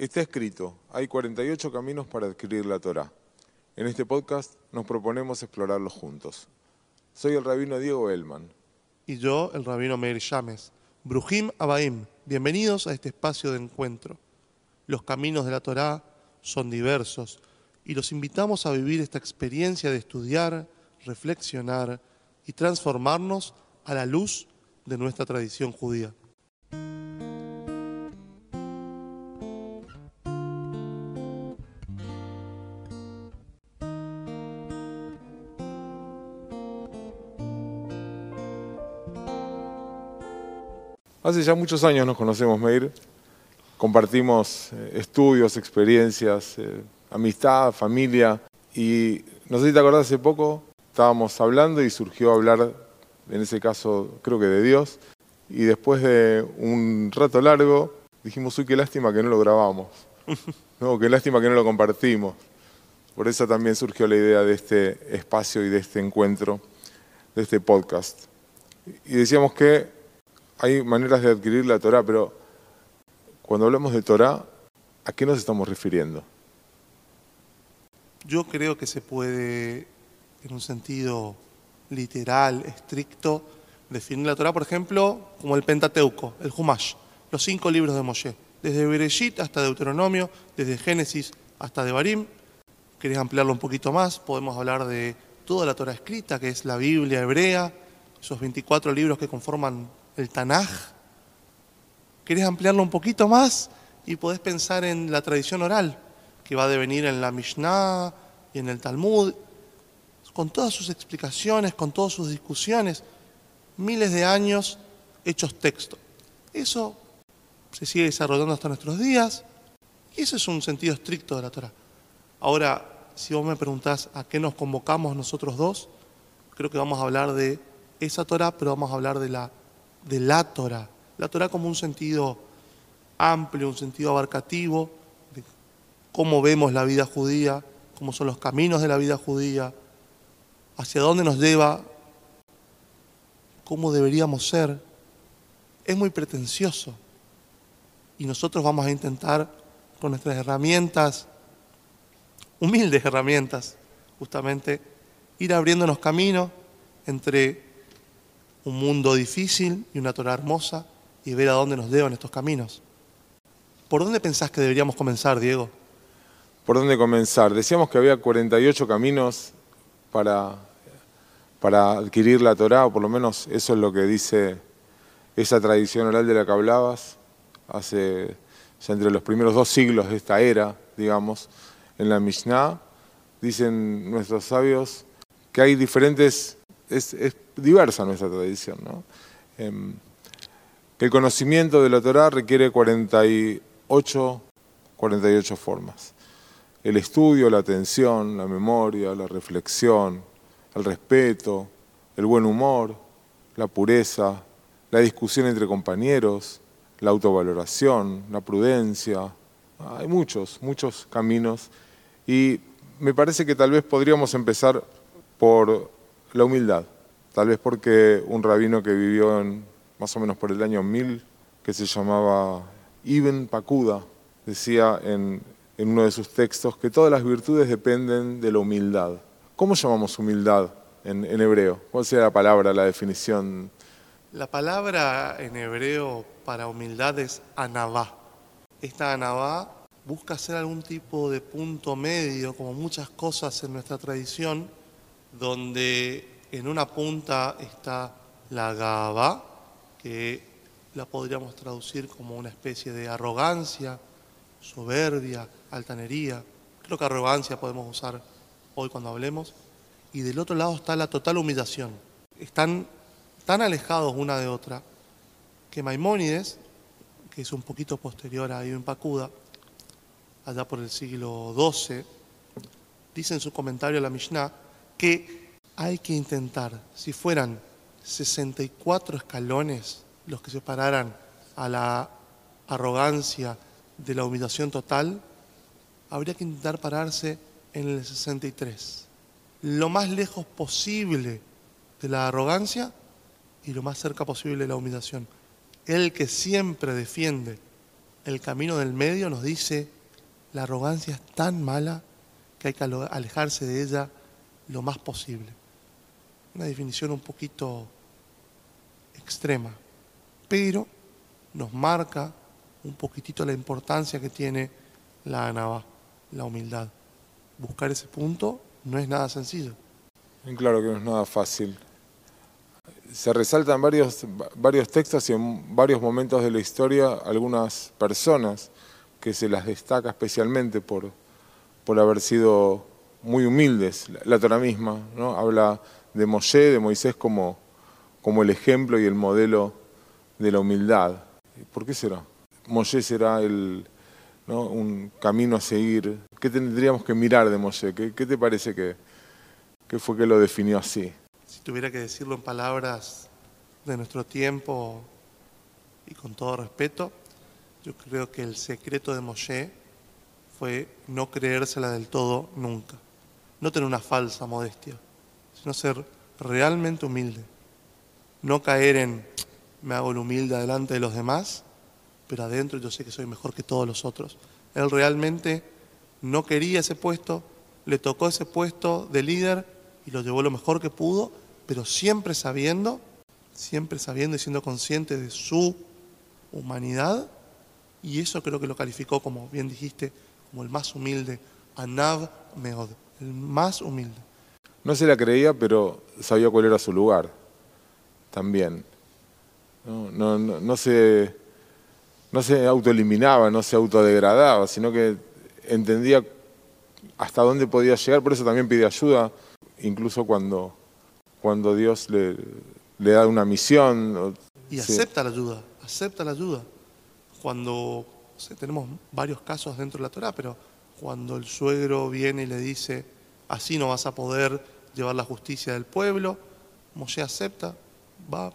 Está escrito, hay 48 caminos para adquirir la Torá. En este podcast nos proponemos explorarlos juntos. Soy el rabino Diego Elman. Y yo, el rabino Meir Yames. Brujim Abaim, bienvenidos a este espacio de encuentro. Los caminos de la Torá son diversos y los invitamos a vivir esta experiencia de estudiar, reflexionar y transformarnos a la luz de nuestra tradición judía. Hace ya muchos años nos conocemos, Meir. Compartimos eh, estudios, experiencias, eh, amistad, familia. Y no sé si te acordás, hace poco estábamos hablando y surgió hablar, en ese caso creo que de Dios. Y después de un rato largo dijimos, uy, qué lástima que no lo grabamos. No, qué lástima que no lo compartimos. Por eso también surgió la idea de este espacio y de este encuentro, de este podcast. Y decíamos que hay maneras de adquirir la Torah, pero cuando hablamos de Torah, ¿a qué nos estamos refiriendo? Yo creo que se puede, en un sentido literal, estricto, definir la Torah, por ejemplo, como el Pentateuco, el Humash, los cinco libros de Moshe, desde Bereshit hasta Deuteronomio, desde Génesis hasta Devarim. ¿Querés ampliarlo un poquito más? Podemos hablar de toda la Torah escrita, que es la Biblia hebrea, esos 24 libros que conforman el Tanaj. ¿Querés ampliarlo un poquito más? Y podés pensar en la tradición oral, que va a devenir en la Mishnah y en el Talmud, con todas sus explicaciones, con todas sus discusiones, miles de años hechos texto. Eso se sigue desarrollando hasta nuestros días y ese es un sentido estricto de la Torah. Ahora, si vos me preguntás a qué nos convocamos nosotros dos, creo que vamos a hablar de esa Torah, pero vamos a hablar de la de la Torah. La Torah como un sentido amplio, un sentido abarcativo, de cómo vemos la vida judía, cómo son los caminos de la vida judía, hacia dónde nos lleva, cómo deberíamos ser. Es muy pretencioso. Y nosotros vamos a intentar con nuestras herramientas, humildes herramientas, justamente, ir abriéndonos camino entre un mundo difícil y una Torah hermosa y ver a dónde nos llevan estos caminos. ¿Por dónde pensás que deberíamos comenzar, Diego? ¿Por dónde comenzar? Decíamos que había 48 caminos para, para adquirir la Torah, o por lo menos eso es lo que dice esa tradición oral de la que hablabas, hace entre los primeros dos siglos de esta era, digamos, en la Mishnah, dicen nuestros sabios que hay diferentes es, diversa nuestra tradición. ¿no? Em, que el conocimiento de la Torah requiere 48, 48 formas. El estudio, la atención, la memoria, la reflexión, el respeto, el buen humor, la pureza, la discusión entre compañeros, la autovaloración, la prudencia. Hay muchos, muchos caminos y me parece que tal vez podríamos empezar por la humildad. Tal vez porque un rabino que vivió en, más o menos por el año 1000, que se llamaba Ibn Pakuda, decía en, uno de sus textos que todas las virtudes dependen de la humildad. ¿Cómo llamamos humildad en, hebreo? ¿Cuál sería la palabra, la definición? La palabra en hebreo para humildad es anavá. Esta anavá busca ser algún tipo de punto medio, como muchas cosas en nuestra tradición, donde en una punta está la gaba, que la podríamos traducir como una especie de arrogancia, soberbia, altanería. Creo que arrogancia podemos usar hoy cuando hablemos. Y del otro lado está la total humillación. Están tan alejados una de otra que Maimónides, que es un poquito posterior a Ibn Pacuda, allá por el siglo XII, dice en su comentario a la Mishnah que hay que intentar, si fueran 64 escalones los que separaran a la arrogancia de la humillación total, habría que intentar pararse en el 63. Lo más lejos posible de la arrogancia y lo más cerca posible de la humillación. El que siempre defiende el camino del medio nos dice, la arrogancia es tan mala que hay que alejarse de ella lo más posible. Una definición un poquito extrema, pero nos marca un poquitito la importancia que tiene la anaba, la humildad. Buscar ese punto no es nada sencillo. Claro que no es nada fácil. Se resaltan varios, varios textos y en varios momentos de la historia algunas personas que se las destaca especialmente por, por haber sido muy humildes. La, Torah misma ¿no? habla de Moshe, de Moisés como, como el ejemplo y el modelo de la humildad. ¿Por qué será? Moshe será el, un camino a seguir. ¿Qué tendríamos que mirar de Moshe? ¿Qué, te parece que, que, fue que lo definió así? Si tuviera que decirlo en palabras de nuestro tiempo y con todo respeto, yo creo que el secreto de Moshe fue no creérsela del todo nunca. No tener una falsa modestia, sino ser realmente humilde. No caer en me hago el humilde delante de los demás, pero adentro yo sé que soy mejor que todos los otros. Él realmente no quería ese puesto, le tocó ese puesto de líder y lo llevó lo mejor que pudo, pero siempre sabiendo, siempre sabiendo y siendo consciente de su humanidad, y eso creo que lo calificó como, bien dijiste, como el más humilde, Anav Meod, el más humilde. No se la creía, pero sabía cuál era su lugar, también. No, no, no, no se no se autoeliminaba, no se autodegradaba, sino que entendía hasta dónde podía llegar, por eso también pide ayuda, incluso cuando, cuando Dios le, le da una misión. Y acepta la ayuda, acepta la ayuda. Cuando, tenemos varios casos dentro de la Torah, pero cuando el suegro viene y le dice, así no vas a poder llevar la justicia del pueblo, Moshe acepta, va,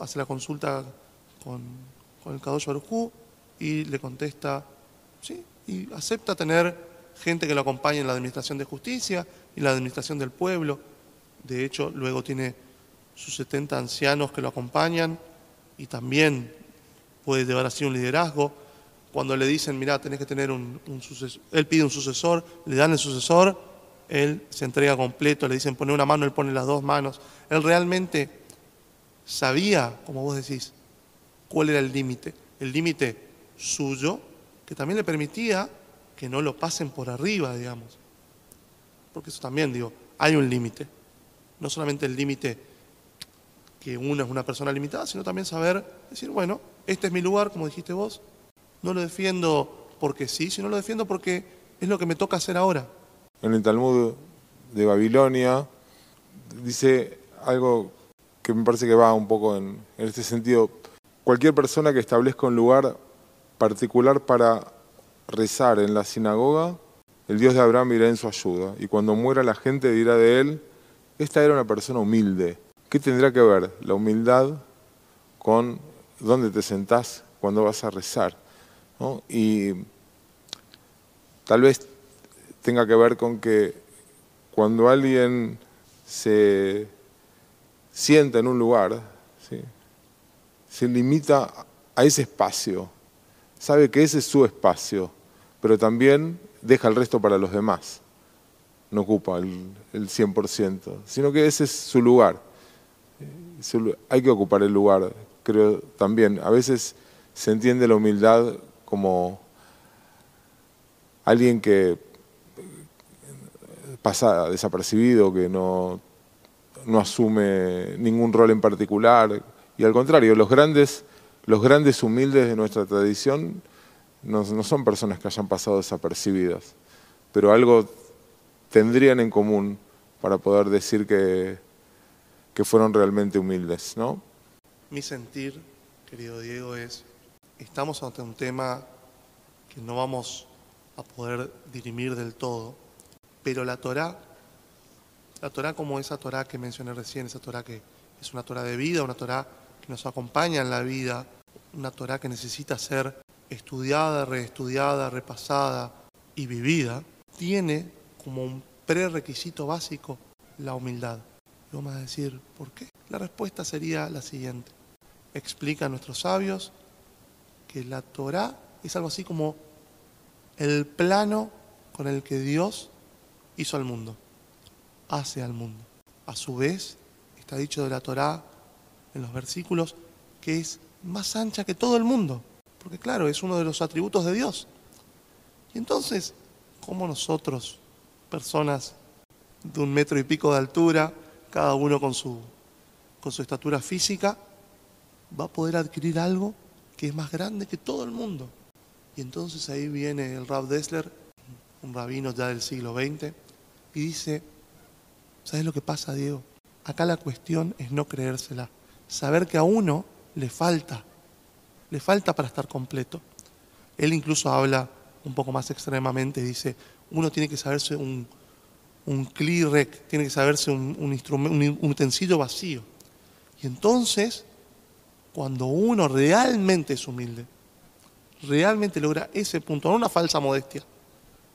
hace la consulta con, con el Kadosh Baruj y le contesta, sí, y acepta tener gente que lo acompañe en la administración de justicia y la administración del pueblo. De hecho, luego tiene sus 70 ancianos que lo acompañan y también puede llevar así un liderazgo. Cuando le dicen, mira, tenés que tener un, un sucesor, él pide un sucesor, le dan el sucesor, él se entrega completo, le dicen pone una mano, él pone las dos manos. Él realmente sabía, como vos decís, cuál era el límite. El límite suyo, que también le permitía que no lo pasen por arriba, digamos. Porque eso también, digo, hay un límite. No solamente el límite que uno es una persona limitada, sino también saber decir, bueno, este es mi lugar, como dijiste vos. No lo defiendo porque sí, sino lo defiendo porque es lo que me toca hacer ahora. En el Talmud de Babilonia dice algo que me parece que va un poco en, este sentido Cualquier persona que establezca un lugar particular para rezar en la sinagoga, el Dios de Abraham irá en su ayuda. Y cuando muera la gente dirá de él, esta era una persona humilde. ¿Qué tendrá que ver la humildad con dónde te sentás cuando vas a rezar? Y tal vez tenga que ver con que cuando alguien se sienta en un lugar, se limita a ese espacio. Sabe que ese es su espacio, pero también deja el resto para los demás. No ocupa el, 100%, sino que ese es su lugar. Hay que ocupar el lugar, creo también. A veces se entiende la humildad como alguien que pasa desapercibido, que no, no asume ningún rol en particular, y al contrario, los grandes, los grandes humildes de nuestra tradición no, son personas que hayan pasado desapercibidas, pero algo tendrían en común para poder decir que, que fueron realmente humildes, ¿no? Mi sentir, querido Diego, es, estamos ante un tema que no vamos a poder dirimir del todo, pero la Torá, la Torá como esa Torá que mencioné recién, esa Torá que es una Torá de vida, una Torá nos acompaña en la vida, una Torah que necesita ser estudiada, reestudiada, repasada y vivida, tiene como un prerequisito básico la humildad. Y vamos a decir, ¿por qué? La respuesta sería la siguiente. Explican nuestros sabios que la Torah es algo así como el plano con el que Dios hizo al mundo, hace al mundo. A su vez, está dicho de la Torá en los versículos que es más ancha que todo el mundo, porque claro, es uno de los atributos de Dios. Y entonces, ¿cómo nosotros, personas de un metro y pico de altura, cada uno con su, con su estatura física, va a poder adquirir algo que es más grande que todo el mundo? Y entonces ahí viene el Rab Dessler, un rabino ya del siglo XX, y dice, ¿sabes lo que pasa, Diego? Acá la cuestión es no creérsela, saber que a uno le falta, le falta para estar completo. Él incluso habla un poco más extremadamente, dice, uno tiene que saberse un, un rec, tiene que saberse un utensilio vacío. Y entonces, cuando uno realmente es humilde, realmente logra ese punto, no una falsa modestia,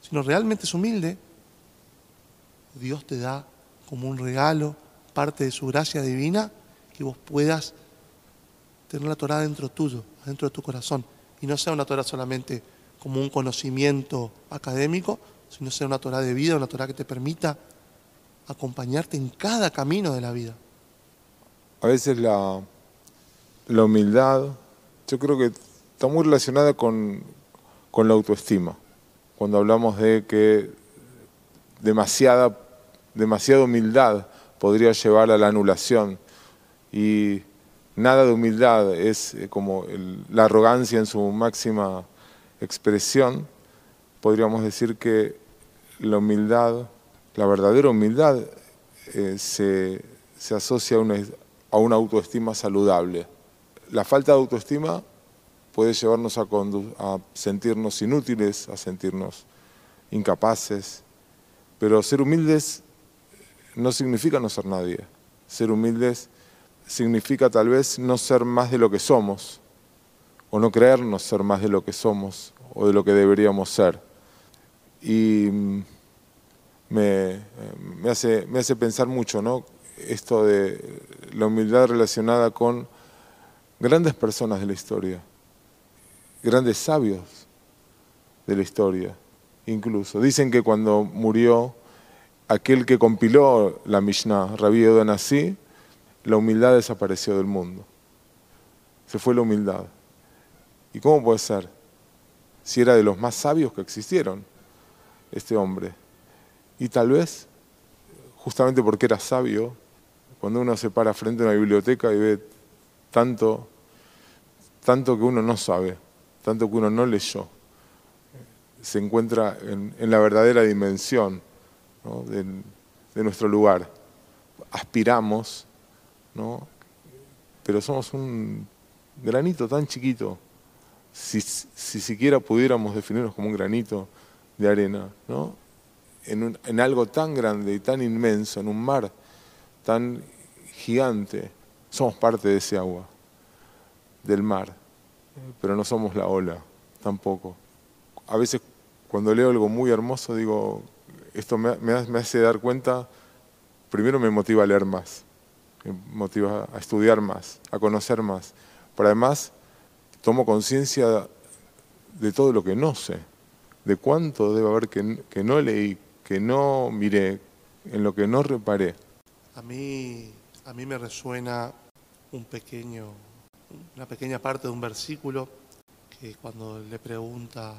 sino realmente es humilde, Dios te da como un regalo, parte de su gracia divina, que vos puedas tener la Torah dentro tuyo, dentro de tu corazón, y no sea una Torah solamente como un conocimiento académico, sino sea una Torah de vida, una Torah que te permita acompañarte en cada camino de la vida. A veces la, la humildad, yo creo que está muy relacionada con, con la autoestima. Cuando hablamos de que demasiada, demasiada humildad podría llevar a la anulación y nada de humildad es eh, como la arrogancia en su máxima expresión, podríamos decir que la humildad, la verdadera humildad, eh, se, asocia a una, a una, autoestima saludable. La falta de autoestima puede llevarnos a, a sentirnos inútiles, a sentirnos incapaces, pero ser humildes no significa no ser nadie. Ser humildes significa tal vez no ser más de lo que somos, o no creernos ser más de lo que somos o de lo que deberíamos ser. Y mm, me, me, hace, me hace pensar mucho ¿no? esto de la humildad relacionada con grandes personas de la historia, grandes sabios de la historia, incluso. Dicen que cuando murió aquel que compiló la Mishnah, Rabbi Nasi, la humildad desapareció del mundo. Se fue la humildad. ¿Y cómo puede ser? Si era de los más sabios que existieron, este hombre. Y tal vez, justamente porque era sabio, cuando uno se para frente a una biblioteca y ve tanto, tanto que uno no sabe, tanto que uno no leyó, se encuentra en, la verdadera dimensión de, nuestro lugar. Aspiramos ¿no? Pero somos un granito tan chiquito, si, siquiera pudiéramos definirnos como un granito de arena, ¿no? En, en algo tan grande y tan inmenso, en un mar tan gigante, somos parte de ese agua, del mar, pero no somos la ola tampoco. A veces cuando leo algo muy hermoso digo, esto me, hace dar cuenta, primero me motiva a leer más, me motiva a estudiar más, a conocer más. Pero además tomo conciencia de todo lo que no sé, de cuánto debe haber que, que no leí, que no miré, en lo que no reparé. A mí, a mí me resuena un pequeño, una pequeña parte de un versículo que cuando le pregunta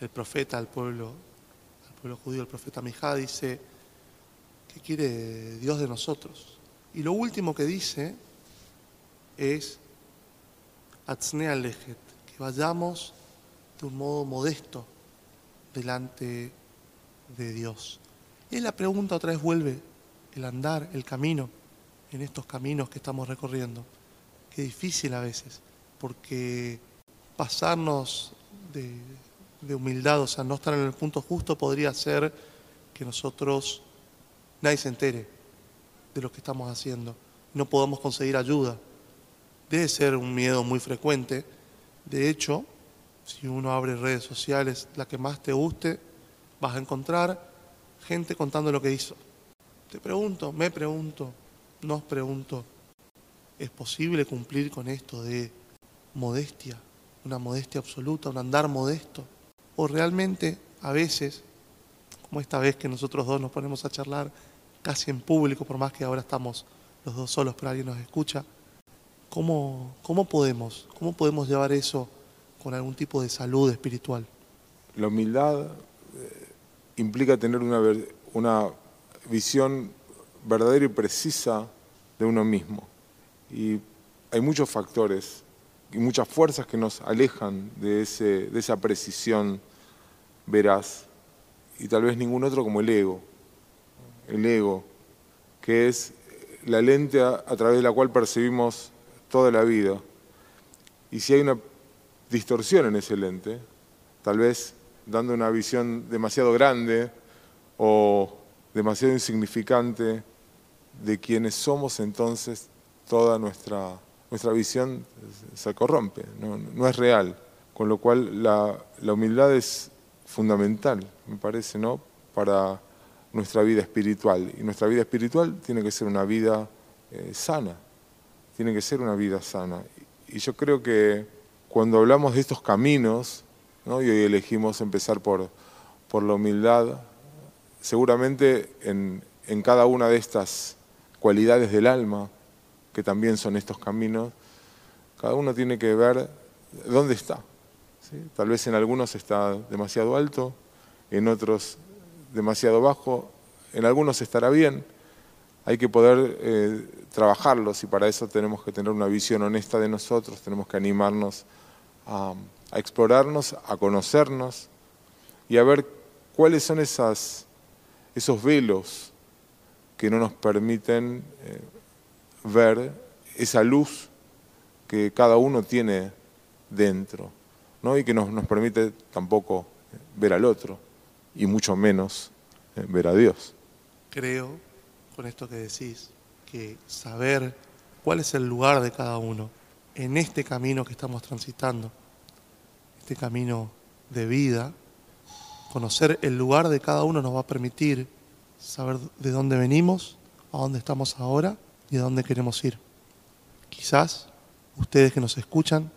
el profeta al pueblo, al pueblo judío, el profeta Mijá, dice, ¿qué quiere Dios de nosotros? Y lo último que dice es Lejet, que vayamos de un modo modesto delante de Dios. Y la pregunta otra vez vuelve, el andar, el camino, en estos caminos que estamos recorriendo. Qué difícil a veces, porque pasarnos de, humildad, o sea, no estar en el punto justo, podría ser que nosotros nadie se entere de lo que estamos haciendo. No podemos conseguir ayuda. Debe ser un miedo muy frecuente. De hecho, si uno abre redes sociales, la que más te guste, vas a encontrar gente contando lo que hizo. Te pregunto, me pregunto, nos pregunto, ¿es posible cumplir con esto de modestia una modestia absoluta, un andar modesto? ¿O realmente a veces, como esta vez que nosotros dos nos ponemos a charlar casi en público, por más que ahora estamos los dos solos, pero alguien nos escucha, ¿cómo, cómo podemos, cómo podemos llevar eso con algún tipo de salud espiritual? La humildad eh, implica tener una, una visión verdadera y precisa de uno mismo. Y hay muchos factores y muchas fuerzas que nos alejan de, ese, de esa precisión veraz y tal vez ningún otro como el ego. El ego, que es la lente a, a través de la cual percibimos toda la vida. Y si hay una distorsión en ese lente, tal vez dando una visión demasiado grande o demasiado insignificante de quienes somos, entonces toda nuestra, nuestra visión se corrompe, no, es real. Con lo cual la, la humildad es fundamental, me parece, ¿no? para nuestra vida espiritual. Y nuestra vida espiritual tiene que ser una vida eh, sana, tiene que ser una vida sana. Y yo creo que cuando hablamos de estos caminos, ¿no? y hoy elegimos empezar por, por la humildad, seguramente en, en cada una de estas cualidades del alma, que también son estos caminos, cada uno tiene que ver dónde está. Tal vez en algunos está demasiado alto, en otros demasiado bajo, en algunos estará bien. Hay que poder eh, trabajarlos y para eso tenemos que tener una visión honesta de nosotros, tenemos que animarnos a explorarnos, a conocernos y a ver cuáles son esas, esos velos que no nos permiten eh, ver esa luz que cada uno tiene dentro, ¿no? y que no nos permite tampoco ver al otro, y mucho menos eh, ver a Dios. Creo, con esto que decís, que saber cuál es el lugar de cada uno en este camino que estamos transitando, este camino de vida, conocer el lugar de cada uno nos va a permitir saber de dónde venimos, a dónde estamos ahora y a dónde queremos ir. Quizás ustedes que nos escuchan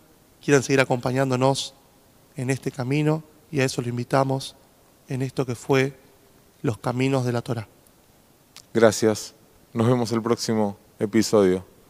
quieran seguir acompañándonos en este camino y a eso lo invitamos en esto que fue los caminos de la Torah. Gracias. Nos vemos el próximo episodio.